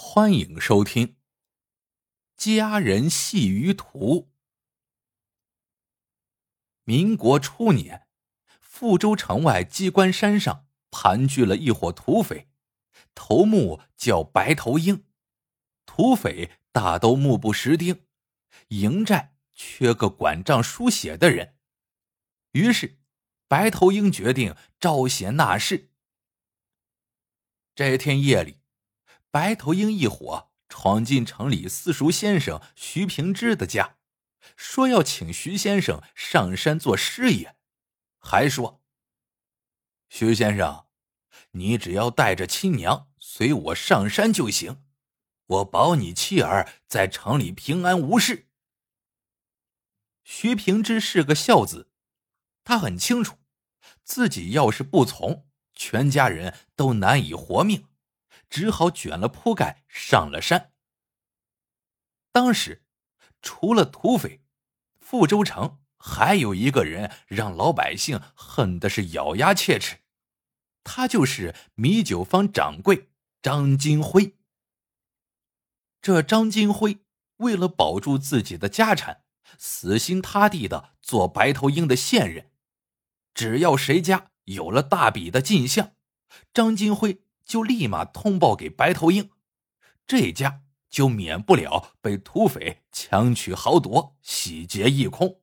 欢迎收听《佳人戏鱼图》。民国初年，富州城外鸡冠山上盘踞了一伙土匪，头目叫白头鹰。土匪大都目不识丁，营寨缺个管账书写的人，于是白头鹰决定招贤纳士。这天夜里。白头鹰一伙闯进城里私塾先生徐平之的家，说要请徐先生上山做师爷，还说：“徐先生，你只要带着亲娘随我上山就行，我保你妻儿在城里平安无事。”徐平之是个孝子，他很清楚，自己要是不从，全家人都难以活命。只好卷了铺盖上了山。当时，除了土匪，富州城还有一个人让老百姓恨的是咬牙切齿，他就是米酒坊掌柜张金辉。这张金辉为了保住自己的家产，死心塌地的做白头鹰的线人，只要谁家有了大笔的进项，张金辉。就立马通报给白头鹰，这家就免不了被土匪强取豪夺、洗劫一空。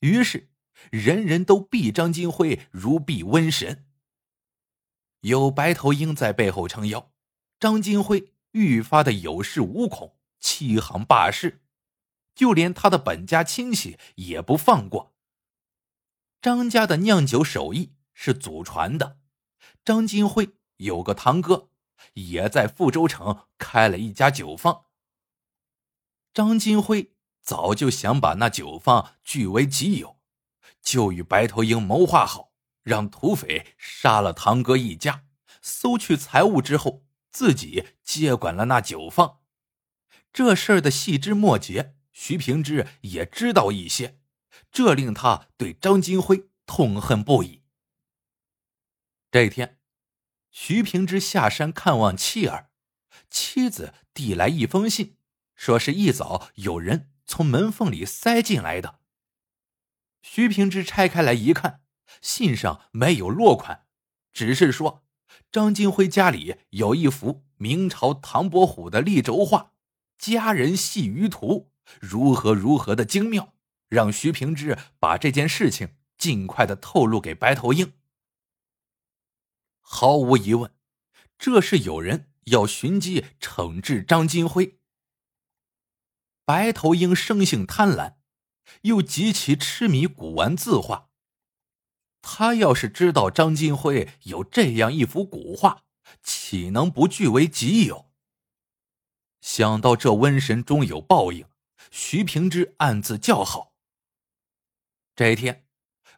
于是，人人都避张金辉如避瘟神。有白头鹰在背后撑腰，张金辉愈发的有恃无恐，欺行霸市，就连他的本家亲戚也不放过。张家的酿酒手艺是祖传的，张金辉。有个堂哥，也在富州城开了一家酒坊。张金辉早就想把那酒坊据为己有，就与白头鹰谋划好，让土匪杀了堂哥一家，搜去财物之后，自己接管了那酒坊。这事儿的细枝末节，徐平之也知道一些，这令他对张金辉痛恨不已。这一天。徐平之下山看望妻儿，妻子递来一封信，说是一早有人从门缝里塞进来的。徐平之拆开来一看，信上没有落款，只是说张金辉家里有一幅明朝唐伯虎的立轴画《佳人戏鱼图》，如何如何的精妙，让徐平之把这件事情尽快的透露给白头鹰。毫无疑问，这是有人要寻机惩治张金辉。白头鹰生性贪婪，又极其痴迷古玩字画。他要是知道张金辉有这样一幅古画，岂能不据为己有？想到这瘟神终有报应，徐平之暗自叫好。这一天，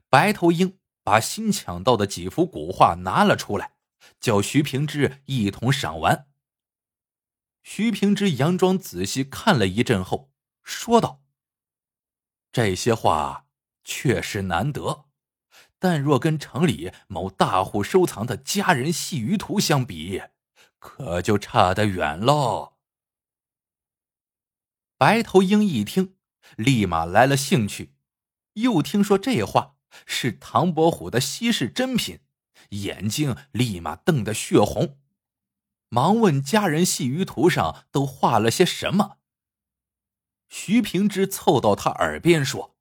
白头鹰。把新抢到的几幅古画拿了出来，叫徐平之一同赏玩。徐平之佯装仔细看了一阵后，说道：“这些画确实难得，但若跟城里某大户收藏的佳人戏鱼图相比，可就差得远喽。”白头鹰一听，立马来了兴趣，又听说这话。是唐伯虎的稀世珍品，眼睛立马瞪得血红，忙问家人戏鱼图上都画了些什么。徐平之凑到他耳边说：“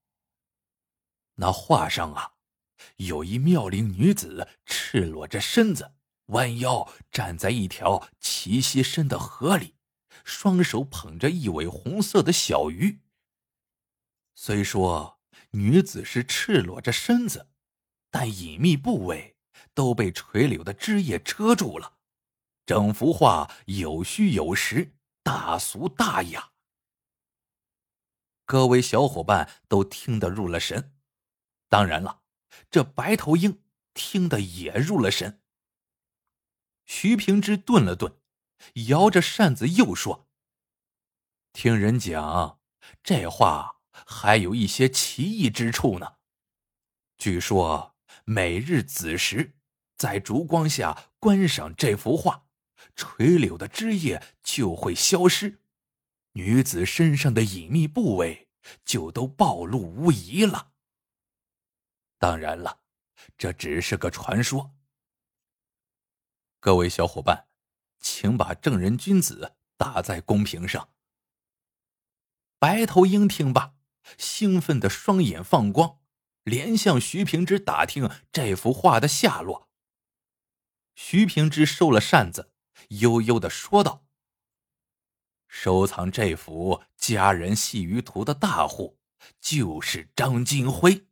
那画上啊，有一妙龄女子赤裸着身子，弯腰站在一条齐膝深的河里，双手捧着一尾红色的小鱼。虽说。”女子是赤裸着身子，但隐秘部位都被垂柳的枝叶遮住了。整幅画有虚有实，大俗大雅。各位小伙伴都听得入了神，当然了，这白头鹰听得也入了神。徐平之顿了顿，摇着扇子又说：“听人讲，这画。”还有一些奇异之处呢。据说每日子时，在烛光下观赏这幅画，垂柳的枝叶就会消失，女子身上的隐秘部位就都暴露无遗了。当然了，这只是个传说。各位小伙伴，请把正人君子打在公屏上。白头鹰听罢，兴奋的双眼放光，连向徐平之打听这幅画的下落。徐平之收了扇子，悠悠的说道：“收藏这幅佳人戏鱼图的大户，就是张金辉。”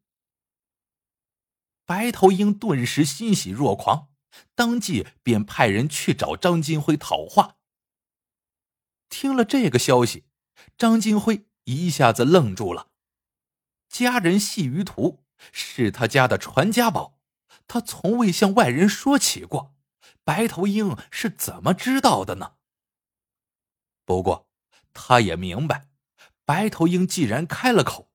白头鹰顿时欣喜若狂，当即便派人去找张金辉讨画。听了这个消息，张金辉一下子愣住了。佳人戏鱼图是他家的传家宝，他从未向外人说起过。白头鹰是怎么知道的呢？不过，他也明白，白头鹰既然开了口，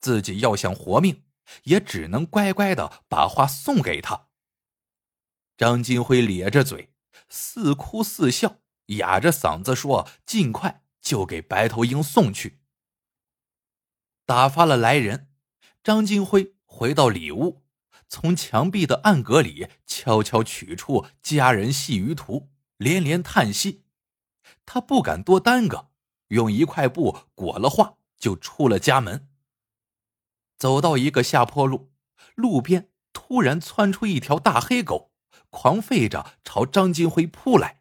自己要想活命。也只能乖乖的把画送给他。张金辉咧着嘴，似哭似笑，哑着嗓子说：“尽快就给白头鹰送去。”打发了来人，张金辉回到里屋，从墙壁的暗格里悄悄取出佳人细鱼图，连连叹息。他不敢多耽搁，用一块布裹了画，就出了家门。走到一个下坡路，路边突然窜出一条大黑狗，狂吠着朝张金辉扑来。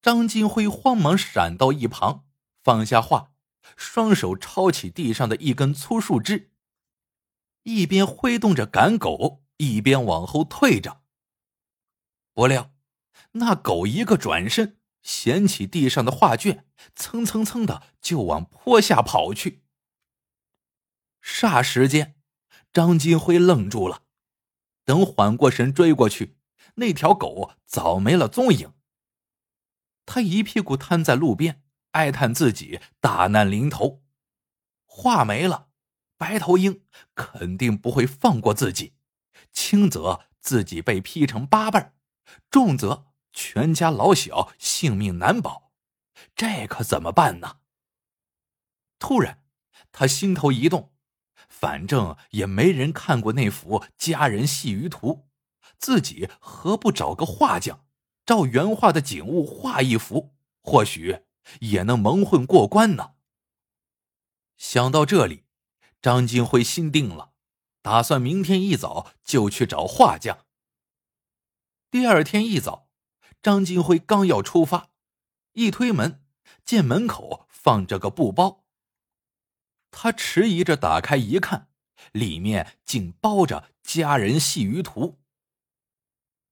张金辉慌忙闪到一旁，放下画，双手抄起地上的一根粗树枝，一边挥动着赶狗，一边往后退着。不料，那狗一个转身，捡起地上的画卷，蹭蹭蹭的就往坡下跑去。霎时间，张金辉愣住了。等缓过神追过去，那条狗早没了踪影。他一屁股瘫在路边，哀叹自己大难临头。画没了，白头鹰肯定不会放过自己。轻则自己被劈成八瓣，重则全家老小性命难保。这可怎么办呢？突然，他心头一动。反正也没人看过那幅佳人戏鱼图，自己何不找个画匠，照原画的景物画一幅，或许也能蒙混过关呢。想到这里，张金辉心定了，打算明天一早就去找画匠。第二天一早，张金辉刚要出发，一推门，见门口放着个布包。他迟疑着打开一看，里面竟包着佳人戏鱼图。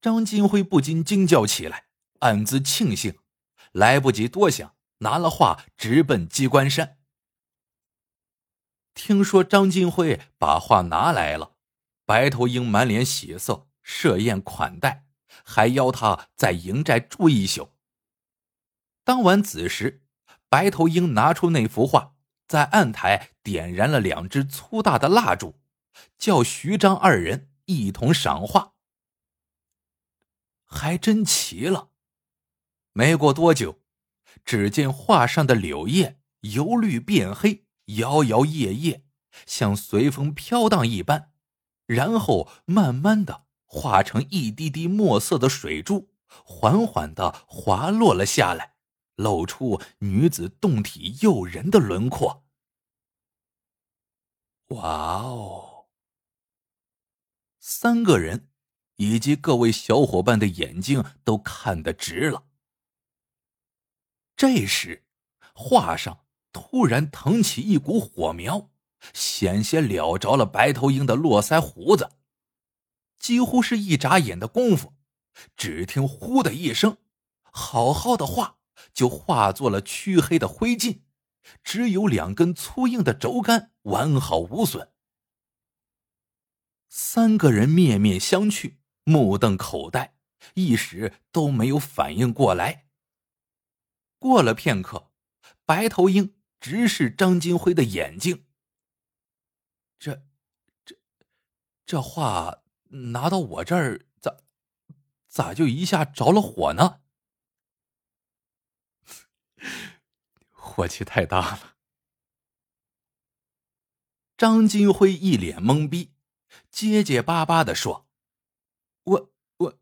张金辉不禁惊叫起来，暗自庆幸，来不及多想，拿了画直奔机关山。听说张金辉把画拿来了，白头鹰满脸喜色，设宴款待，还邀他在营寨住一宿。当晚子时，白头鹰拿出那幅画。在案台点燃了两支粗大的蜡烛，叫徐张二人一同赏画。还真奇了。没过多久，只见画上的柳叶由绿变黑，摇摇曳曳，像随风飘荡一般，然后慢慢的化成一滴滴墨色的水珠，缓缓的滑落了下来。露出女子动体诱人的轮廓。哇哦！三个人以及各位小伙伴的眼睛都看得直了。这时，画上突然腾起一股火苗，险些燎着了白头鹰的络腮胡子。几乎是一眨眼的功夫，只听“呼”的一声，好好的画。就化作了黢黑的灰烬，只有两根粗硬的轴杆完好无损。三个人面面相觑，目瞪口呆，一时都没有反应过来。过了片刻，白头鹰直视张金辉的眼睛。这、这、这话拿到我这儿，咋咋就一下着了火呢？火气太大了！张金辉一脸懵逼，结结巴巴的说：“我、我、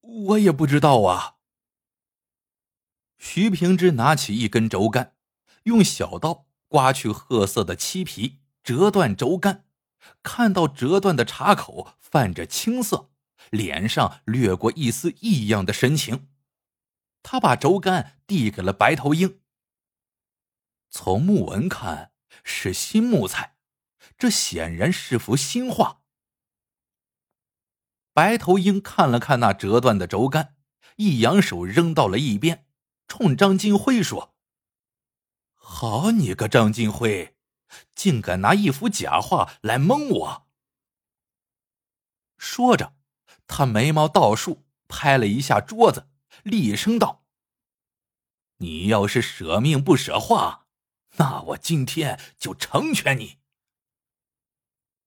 我也不知道啊。”徐平之拿起一根轴杆，用小刀刮去褐色的漆皮，折断轴杆，看到折断的插口泛着青色，脸上掠过一丝异样的神情。他把轴杆递给了白头鹰。从木纹看是新木材。这显然是幅新画。白头鹰看了看那折断的轴杆，一扬手扔到了一边，冲张金辉说：“好你个张金辉，竟敢拿一幅假画来蒙我！”说着，他眉毛倒竖，拍了一下桌子，厉声道：“你要是舍命不舍画，那我今天就成全你。”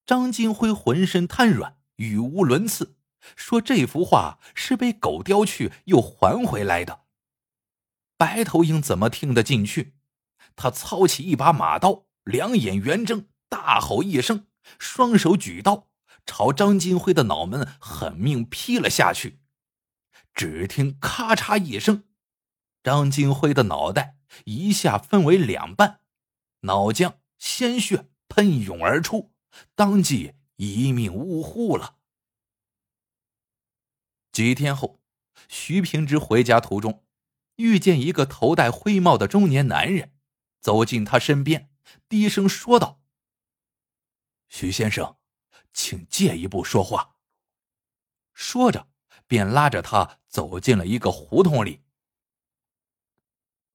张金辉浑身瘫软，语无伦次，说：“这幅画是被狗叼去又还回来的。”白头鹰怎么听得进去？他操起一把马刀，两眼圆睁，大吼一声，双手举刀，朝张金辉的脑门狠命劈了下去。只听咔嚓一声，张金辉的脑袋一下分为两半，脑浆、鲜血喷涌而出。当即一命呜呼了。几天后，徐平之回家途中，遇见一个头戴灰帽的中年男人，走进他身边，低声说道：“徐先生，请借一步说话。”说着，便拉着他走进了一个胡同里。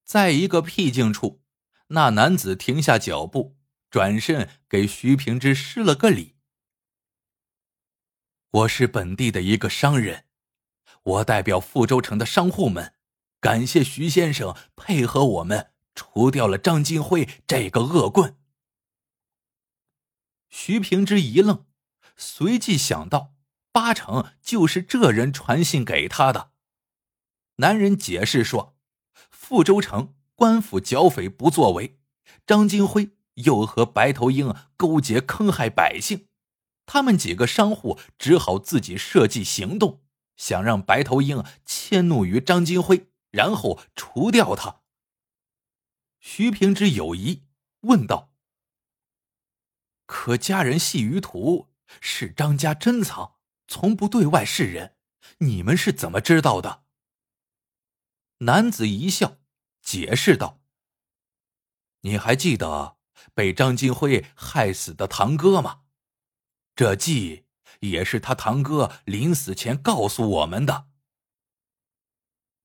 在一个僻静处，那男子停下脚步。转身给徐平之施了个礼。我是本地的一个商人，我代表富州城的商户们，感谢徐先生配合我们除掉了张金辉这个恶棍。徐平之一愣，随即想到，八成就是这人传信给他的。男人解释说，富州城官府剿匪不作为，张金辉。又和白头鹰勾结，坑害百姓，他们几个商户只好自己设计行动，想让白头鹰迁怒于张金辉，然后除掉他。徐平之有疑，问道：“可家人系于途，是张家珍藏，从不对外示人，你们是怎么知道的？”男子一笑，解释道：“你还记得？”被张金辉害死的堂哥吗？这记也是他堂哥临死前告诉我们的。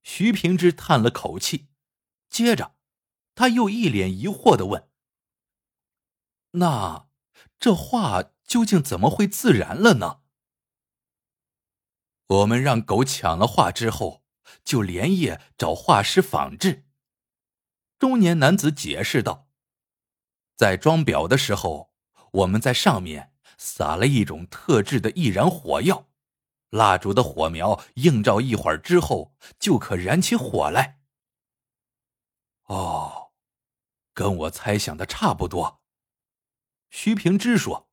徐平之叹了口气，接着他又一脸疑惑的问：“那这画究竟怎么会自燃了呢？”我们让狗抢了画之后，就连夜找画师仿制。中年男子解释道。在装裱的时候，我们在上面撒了一种特制的易燃火药，蜡烛的火苗映照一会儿之后，就可燃起火来。哦，跟我猜想的差不多。徐平之说：“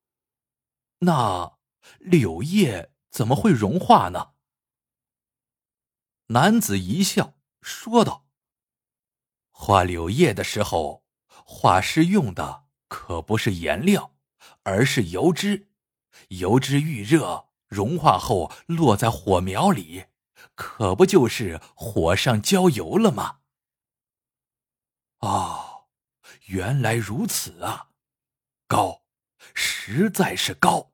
那柳叶怎么会融化呢？”男子一笑说道：“画柳叶的时候。”画师用的可不是颜料，而是油脂。油脂遇热融化后落在火苗里，可不就是火上浇油了吗？哦，原来如此啊！高，实在是高。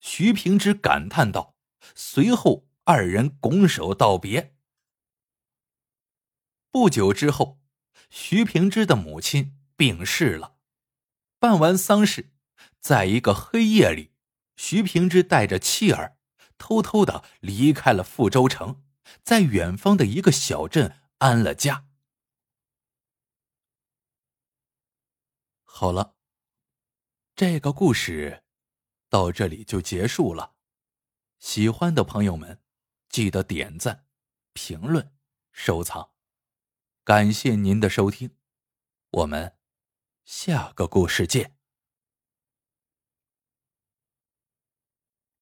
徐平之感叹道。随后，二人拱手道别。不久之后。徐平之的母亲病逝了，办完丧事，在一个黑夜里，徐平之带着妻儿偷偷的离开了富州城，在远方的一个小镇安了家。好了，这个故事到这里就结束了。喜欢的朋友们，记得点赞、评论、收藏。感谢您的收听，我们下个故事见。